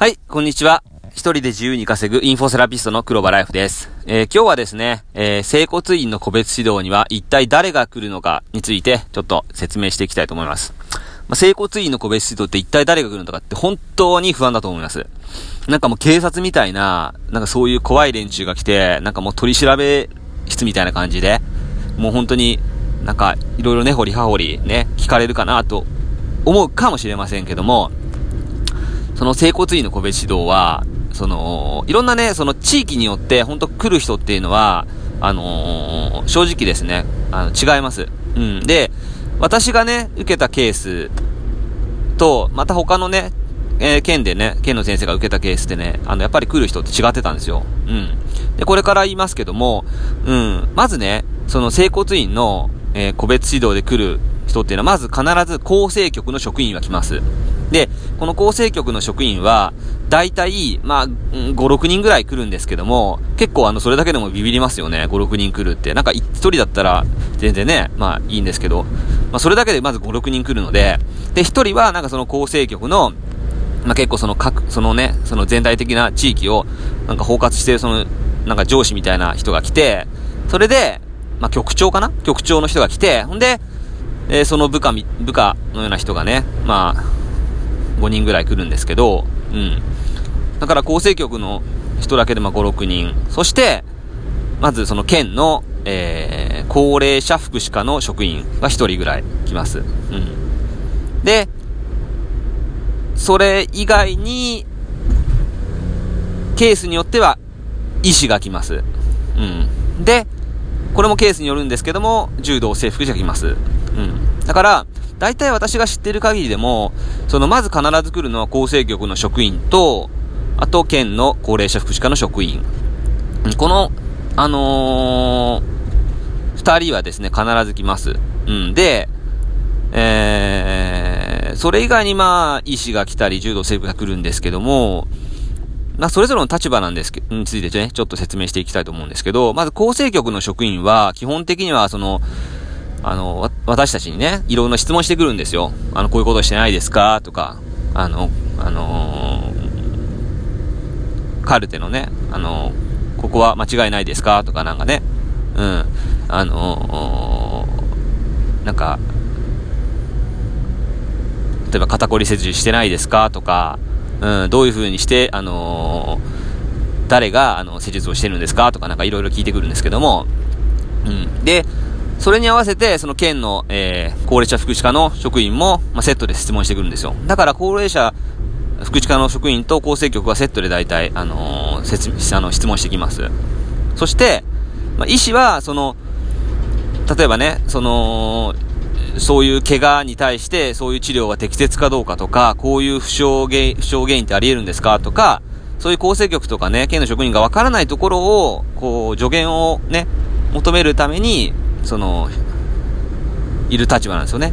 はい、こんにちは。一人で自由に稼ぐインフォセラピストの黒場ライフです。えー、今日はですね、えー、整骨院の個別指導には一体誰が来るのかについてちょっと説明していきたいと思います。まあ、整骨院の個別指導って一体誰が来るのかって本当に不安だと思います。なんかもう警察みたいな、なんかそういう怖い連中が来て、なんかもう取り調べ室みたいな感じで、もう本当になんかいろいろね、掘り葉掘りね、聞かれるかなと思うかもしれませんけども、その整骨院の個別指導は、その、いろんなね、その地域によって、本当来る人っていうのは、あのー、正直ですね、あの、違います。うん。で、私がね、受けたケースと、また他のね、えー、県でね、県の先生が受けたケースでね、あの、やっぱり来る人って違ってたんですよ。うん。で、これから言いますけども、うん、まずね、その整骨院の、えー、個別指導で来る人っていうのは、まず必ず構成局の職員が来ます。で、この構成局の職員は、大体、まあ、5、6人ぐらい来るんですけども、結構あの、それだけでもビビりますよね。5、6人来るって。なんか1人だったら、全然ね、まあいいんですけど、まあそれだけでまず5、6人来るので、で、1人はなんかその構成局の、まあ結構その各、そのね、その全体的な地域を、なんか包括してるその、なんか上司みたいな人が来て、それで、まあ局長かな？局長の人が来て、ほんで、え、その部下、部下のような人がね、まあ、5人ぐらい来るんですけど、うん。だから構成局の人だけでまあ5、6人。そして、まずその県の、えー、高齢者福祉課の職員が1人ぐらい来ます。うん。で、それ以外に、ケースによっては、医師が来ます。うん。で、これもケースによるんですけども、柔道制服者が来ます。うん。だから、大体私が知ってる限りでも、その、まず必ず来るのは厚生局の職員と、あと、県の高齢者福祉課の職員。この、あのー、二人はですね、必ず来ます。うん。で、えー、それ以外にまあ、医師が来たり、柔道整復が来るんですけども、まあ、それぞれの立場なんですけど、についてね、ちょっと説明していきたいと思うんですけど、まず、厚生局の職員は、基本的には、その、あの、私たちにね、いろんな質問してくるんですよ。あの、こういうことしてないですか？とか、あの、あのー、カルテのね、あのー、ここは間違いないですか？とかなんかね、うん、あのー、なんか、例えば肩こり切除してないですか？とか、うん、どういう風にして、あの誰が、あの、施術をしてるんですか？とかなんかいろいろ聞いてくるんですけども、うん。で、それに合わせて、その県の、えー、高齢者福祉課の職員も、まあ、セットで質問してくるんですよ。だから高齢者福祉課の職員と厚生局はセットで大体、あのー、説あの質問してきます。そして、まあ、医師は、その、例えばね、その、そういう怪我に対して、そういう治療は適切かどうかとか、こういう負傷原負傷原因ってあり得るんですかとか、そういう厚生局とかね、県の職員がわからないところを、こう、助言をね、求めるために、その、いる立場なんですよね。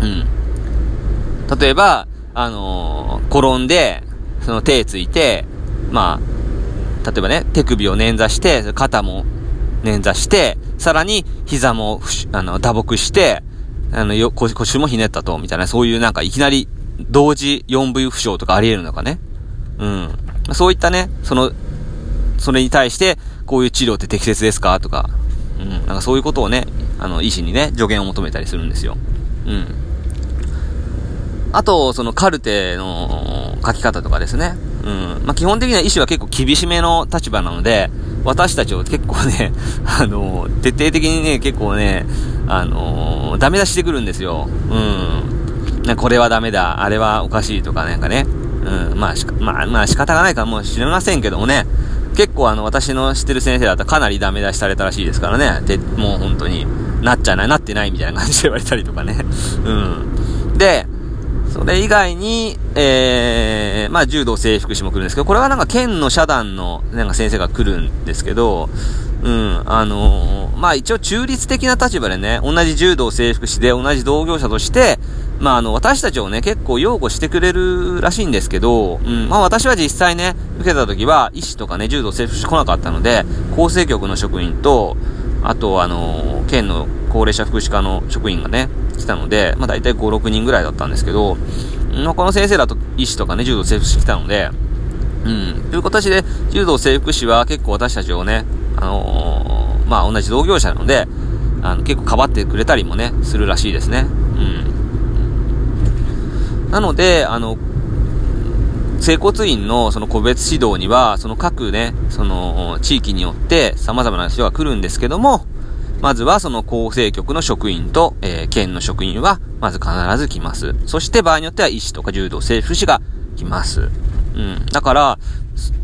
うん。例えば、あのー、転んで、その手ついて、まあ、例えばね、手首を捻挫して、肩も捻挫して、さらに膝も、あの、打撲して、あの、よ、腰もひねったと、みたいな、そういうなんかいきなり、同時 4V 負傷とかあり得るのかね。うん。そういったね、その、それに対して、こういう治療って適切ですか？とか、うん、なんかそういうことをね、あの、医師にね、助言を求めたりするんですよ。うん。あと、そのカルテの書き方とかですね。うん。まあ、基本的には医師は結構厳しめの立場なので、私たちを結構ね、あの、徹底的にね、結構ね、あの、ダメ出してくるんですよ。うん。これはダメだ、あれはおかしいとかなんかね。うん。まあ、しか、まあ、まあ仕方がないかもしれませんけどもね。結構あの、私の知ってる先生だったらかなりダメ出しされたらしいですからね。で、もう本当に、なっちゃない、なってないみたいな感じで言われたりとかね。うん。で、それ以外に、えー、まあ、柔道整復師も来るんですけど、これはなんか県の社団の、なんか先生が来るんですけど、うん、あのー、まあ、一応中立的な立場でね、同じ柔道整復師で同じ同業者として、まあ、あの、私たちをね、結構擁護してくれるらしいんですけど、うん、まあ、私は実際ね、受けた時は、医師とかね、柔道整復師来なかったので、厚生局の職員と、あと、あのー、県の高齢者福祉課の職員がね、来たので、まあ大体5、6人ぐらいだったんですけど、うこの先生だと医師とかね、柔道制服してきたので、うん。という形で、柔道制服士は結構私たちをね、あのー、まあ、同じ同業者なので、あの、結構かばってくれたりもね、するらしいですね。うん。なので、あの、整骨院のその個別指導には、その各ね、その地域によって様々な人が来るんですけども、まずはその厚生局の職員と、えー、県の職員は、まず必ず来ます。そして場合によっては医師とか柔道整復師が来ます。うん。だから、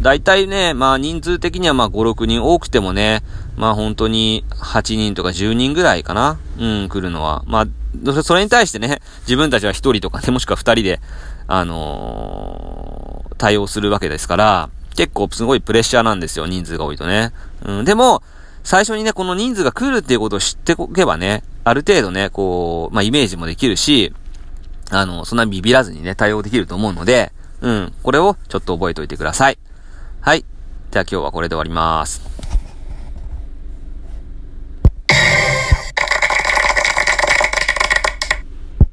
大体ね、まあ人数的にはまあ5、6人多くてもね、まあ本当に8人とか10人ぐらいかな。うん、来るのは。まあ、それに対してね、自分たちは1人とかね、もしくは2人で、あのー、対応するわけですから、結構すごいプレッシャーなんですよ、人数が多いとね。うん、でも、最初にね、この人数が来るっていうことを知っておけばね、ある程度ね、こう、まあ、イメージもできるし、あの、そんなビビらずにね、対応できると思うので、うん、これをちょっと覚えておいてください。はい。では今日はこれで終わります。